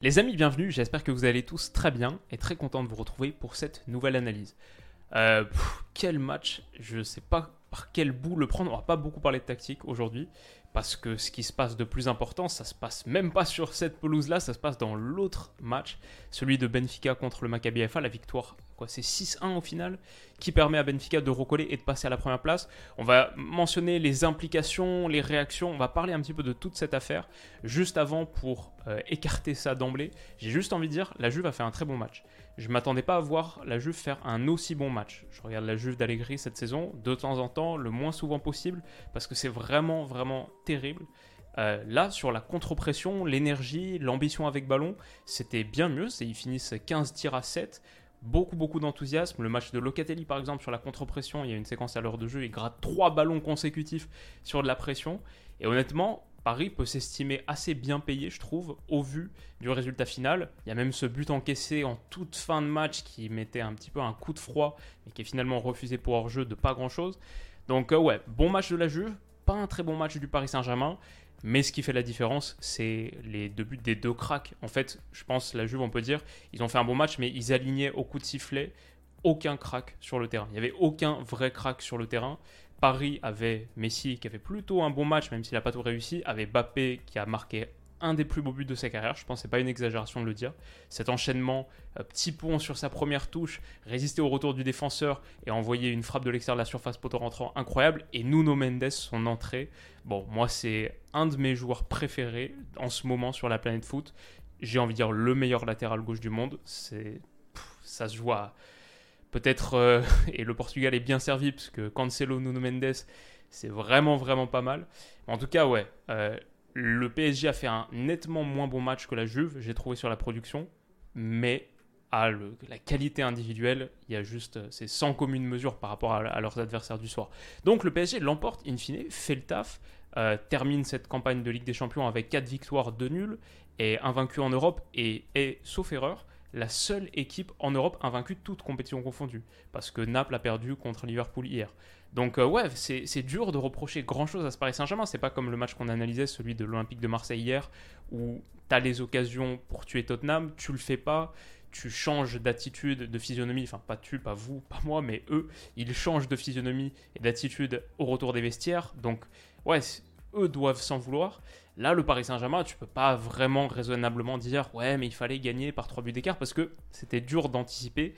Les amis, bienvenue. J'espère que vous allez tous très bien et très content de vous retrouver pour cette nouvelle analyse. Euh, quel match Je sais pas par quel bout le prendre. On va pas beaucoup parler de tactique aujourd'hui parce que ce qui se passe de plus important, ça se passe même pas sur cette pelouse-là, ça se passe dans l'autre match, celui de Benfica contre le Maccabi Haifa, la victoire, c'est 6-1 au final, qui permet à Benfica de recoller et de passer à la première place. On va mentionner les implications, les réactions, on va parler un petit peu de toute cette affaire. Juste avant, pour euh, écarter ça d'emblée, j'ai juste envie de dire, la Juve a fait un très bon match. Je m'attendais pas à voir la Juve faire un aussi bon match. Je regarde la Juve d'Allegri cette saison de temps en temps, le moins souvent possible, parce que c'est vraiment, vraiment terrible. Euh, là, sur la contre-pression, l'énergie, l'ambition avec ballon, c'était bien mieux. Ils finissent 15 tirs à 7. Beaucoup, beaucoup d'enthousiasme. Le match de Locatelli, par exemple, sur la contre-pression, il y a une séquence à l'heure de jeu, il gratte 3 ballons consécutifs sur de la pression. Et honnêtement, Paris peut s'estimer assez bien payé, je trouve, au vu du résultat final. Il y a même ce but encaissé en toute fin de match qui mettait un petit peu un coup de froid, mais qui est finalement refusé pour hors-jeu de pas grand-chose. Donc, euh, ouais, bon match de la Juve, pas un très bon match du Paris Saint-Germain. Mais ce qui fait la différence, c'est les deux buts des deux cracks. En fait, je pense, la Juve, on peut dire, ils ont fait un bon match, mais ils alignaient au coup de sifflet aucun crack sur le terrain. Il n'y avait aucun vrai crack sur le terrain. Paris avait Messi qui avait plutôt un bon match, même s'il n'a pas tout réussi, avait Bappé qui a marqué un des plus beaux buts de sa carrière, je pense c'est pas une exagération de le dire. Cet enchaînement, euh, petit pont sur sa première touche, résister au retour du défenseur et envoyer une frappe de l'extérieur de la surface poteau rentrant incroyable. Et Nuno Mendes, son entrée, bon, moi c'est un de mes joueurs préférés en ce moment sur la planète foot. J'ai envie de dire le meilleur latéral gauche du monde. C'est, ça se joue à peut-être euh, et le Portugal est bien servi parce que Cancelo, Nuno Mendes, c'est vraiment vraiment pas mal. En tout cas, ouais, euh, le PSG a fait un nettement moins bon match que la Juve, j'ai trouvé sur la production, mais à la qualité individuelle, il y a juste, euh, c'est sans commune mesure par rapport à, leurs adversaires du soir. Donc le PSG l'emporte in fine, fait le taf, euh, termine cette campagne de Ligue des Champions avec 4 victoires, 2 nuls, et invaincu en Europe, et est, sauf erreur, la seule équipe en Europe invaincue toutes compétitions confondues. Parce que Naples a perdu contre Liverpool hier. Donc euh, ouais, c'est dur de reprocher grand-chose à ce Paris Saint-Germain. C'est pas comme le match qu'on analysait, celui de l'Olympique de Marseille hier, où tu as les occasions pour tuer Tottenham, tu le fais pas, tu changes d'attitude, de physionomie, enfin pas tu, pas vous, pas moi, mais eux, ils changent de physionomie et d'attitude au retour des vestiaires. Donc ouais, eux doivent s'en vouloir. Là, le Paris Saint-Germain, tu peux pas vraiment raisonnablement dire ouais, mais il fallait gagner par 3 buts d'écart parce que c'était dur d'anticiper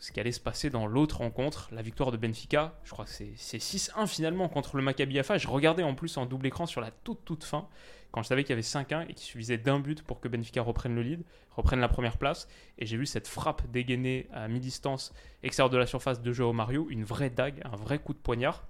ce qui allait se passer dans l'autre rencontre, la victoire de Benfica. Je crois que c'est c'est 6-1 finalement contre le Maccabi Haifa. Je regardais en plus en double écran sur la toute toute fin quand je savais qu'il y avait 5-1 et qu'il suffisait d'un but pour que Benfica reprenne le lead, reprenne la première place. Et j'ai vu cette frappe dégainée à mi-distance extérieure de la surface de Joao Mario, une vraie dague, un vrai coup de poignard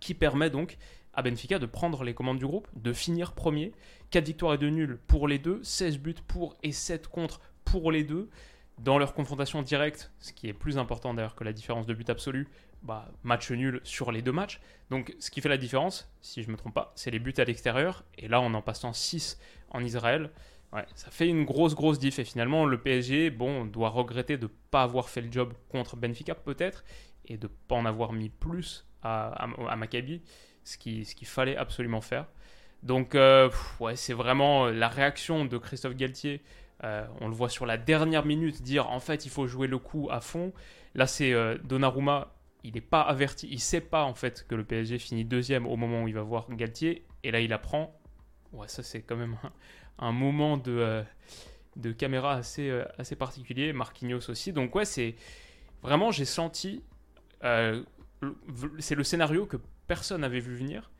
qui permet donc à Benfica de prendre les commandes du groupe, de finir premier. 4 victoires et 2 nuls pour les deux, 16 buts pour et 7 contre pour les deux. Dans leur confrontation directe, ce qui est plus important d'ailleurs que la différence de but absolu, bah, match nul sur les deux matchs. Donc ce qui fait la différence, si je ne me trompe pas, c'est les buts à l'extérieur. Et là, en en passant 6 en Israël, ouais, ça fait une grosse, grosse diff. Et finalement, le PSG, bon, doit regretter de ne pas avoir fait le job contre Benfica peut-être, et de ne pas en avoir mis plus à, à, Maccabi, ce qu'il ce qu'il fallait absolument faire. Donc, euh, ouais, c'est vraiment la réaction de Christophe Galtier. Euh, on le voit sur la dernière minute dire en fait il faut jouer le coup à fond. Là, c'est euh, Donnarumma, il n'est pas averti, il sait pas en fait que le PSG finit deuxième au moment où il va voir Galtier. Et là, il apprend. Ouais, ça c'est quand même un, moment de, euh, de caméra assez, euh, assez particulier. Marquinhos aussi. Donc, ouais, c'est vraiment, j'ai senti. c'est le scénario que personne n'avait vu venir.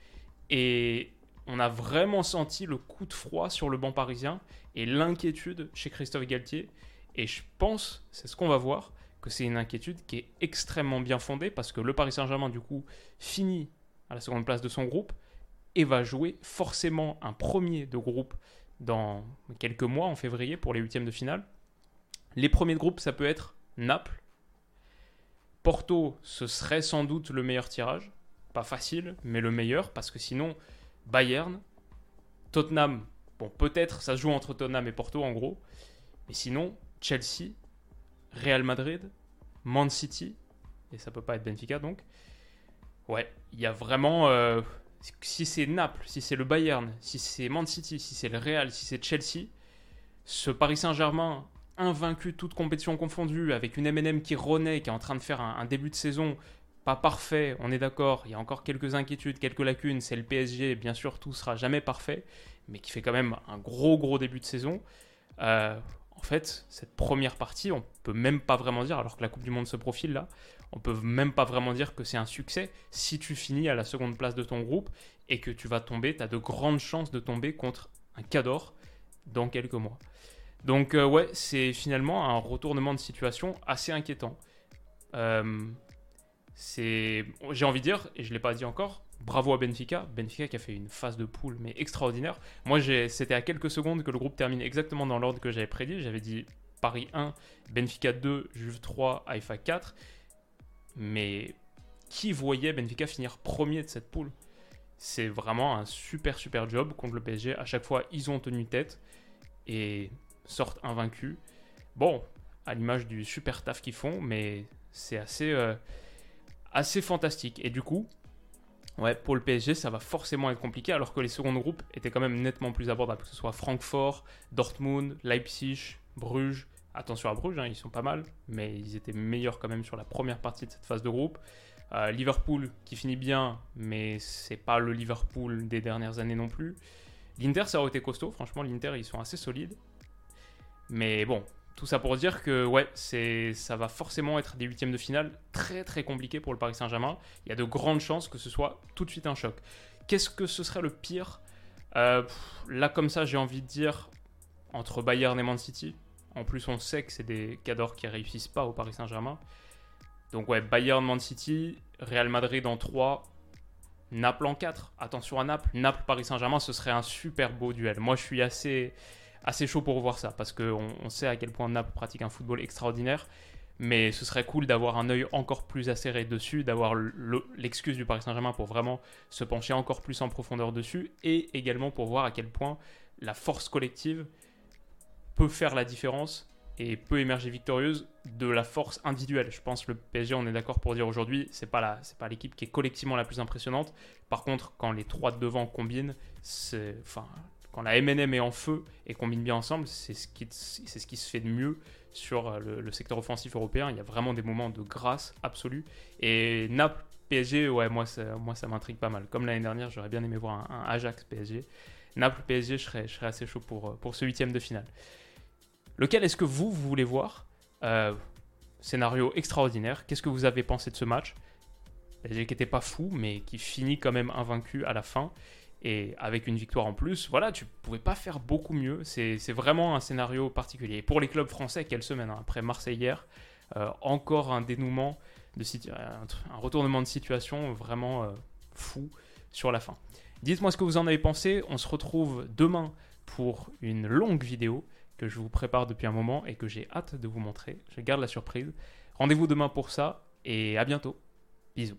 Et on a vraiment senti le coup de froid sur le banc parisien et l'inquiétude chez Christophe Galtier. Et je pense, c'est ce qu'on va voir, que c'est une inquiétude qui est extrêmement bien fondée parce que le Paris Saint-Germain, du coup, finit à la seconde place de son groupe et va jouer forcément un premier de groupe dans quelques mois, en février, pour les huitièmes de finale. Les premiers de groupe, ça peut être Naples. Porto, ce serait sans doute le meilleur tirage. Pas facile, mais le meilleur, parce que sinon, Bayern, Tottenham, bon, peut-être ça joue entre Tottenham et Porto en gros, mais sinon, Chelsea, Real Madrid, Man City, et ça peut pas être Benfica donc. Ouais, il y a vraiment. Euh, si c'est Naples, si c'est le Bayern, si c'est Man City, si c'est le Real, si c'est Chelsea, ce Paris Saint-Germain invaincu toute compétition confondue, avec une MNM qui renaît, qui est en train de faire un, début de saison pas parfait, on est d'accord, il y a encore quelques inquiétudes, quelques lacunes, c'est le PSG, bien sûr tout sera jamais parfait, mais qui fait quand même un gros gros début de saison. Euh, en fait, cette première partie, on peut même pas vraiment dire, alors que la Coupe du Monde se profile là, on peut même pas vraiment dire que c'est un succès si tu finis à la seconde place de ton groupe et que tu vas tomber, tu as de grandes chances de tomber contre un Cador dans quelques mois. Donc euh, ouais, c'est finalement un retournement de situation assez inquiétant. Euh, c'est, j'ai envie de dire, et je l'ai pas dit encore, bravo à Benfica. Benfica qui a fait une phase de poule mais extraordinaire. Moi, c'était à quelques secondes que le groupe termine exactement dans l'ordre que j'avais prédit. J'avais dit Paris 1, Benfica 2, Juve 3, Haïfa 4. Mais qui voyait Benfica finir premier de cette poule? C'est vraiment un super super job contre le PSG. À chaque fois, ils ont tenu tête et sortent invaincus. Bon, à l'image du super taf qu'ils font, mais c'est assez, euh, assez fantastique. Et du coup, ouais, pour le PSG, ça va forcément être compliqué, alors que les secondes groupes étaient quand même nettement plus abordables, que ce soit Francfort, Dortmund, Leipzig, Bruges. Attention à Bruges, hein, ils sont pas mal, mais ils étaient meilleurs quand même sur la première partie de cette phase de groupe. Euh, Liverpool qui finit bien, mais c'est pas le Liverpool des dernières années non plus. L'Inter, ça aurait été costaud. Franchement, l'Inter, ils sont assez solides. Mais bon, tout ça pour dire que ouais, ça va forcément être des huitièmes de finale très très compliqués pour le Paris Saint-Germain. Il y a de grandes chances que ce soit tout de suite un choc. Qu'est-ce que ce serait le pire? Euh, Là comme ça, j'ai envie de dire entre Bayern et Man City. En plus, on sait que c'est des cadors qui réussissent pas au Paris Saint-Germain. Donc ouais, Bayern, Man City, Real Madrid en 3, Naples en 4. Attention à Naples. Naples, Paris Saint-Germain, ce serait un super beau duel. Moi, je suis assez assez chaud pour voir ça parce qu'on on sait à quel point Naples pratique un football extraordinaire. Mais ce serait cool d'avoir un œil encore plus acéré dessus, d'avoir l'excuse du Paris Saint-Germain pour vraiment se pencher encore plus en profondeur dessus et également pour voir à quel point la force collective peut faire la différence et peut émerger victorieuse de la force individuelle. Je pense que le PSG, on est d'accord pour dire aujourd'hui, c'est pas pas l'équipe qui est collectivement la plus impressionnante. Par contre, quand les trois de devant combinent, c'est, enfin, quand la MNM est en feu et combine bien ensemble, c'est ce, qui, se fait de mieux sur euh, le, secteur offensif européen. Il y a vraiment des moments de grâce absolue. Et Naples, PSG, ouais, moi, ça, m'intrigue pas mal. Comme l'année dernière, j'aurais bien aimé voir un, Ajax PSG. Naples, PSG, je serais, assez chaud pour, pour ce huitième de finale. Lequel est-ce que vous, vous voulez voir? Euh, Scénario extraordinaire. Qu'est-ce que vous avez pensé de ce match? PSG qui n'était pas fou, mais qui finit quand même invaincu à la fin et avec une victoire en plus, voilà, tu pouvais pas faire beaucoup mieux. C'est vraiment un scénario particulier. pour les clubs français, quelle semaine hein. Après Marseille hier, euh, encore un dénouement, de un retournement de situation vraiment euh, fou sur la fin. Dites-moi ce que vous en avez pensé. On se retrouve demain pour une longue vidéo que je vous prépare depuis un moment et que j'ai hâte de vous montrer. Je garde la surprise. Rendez-vous demain pour ça et à bientôt. Bisous.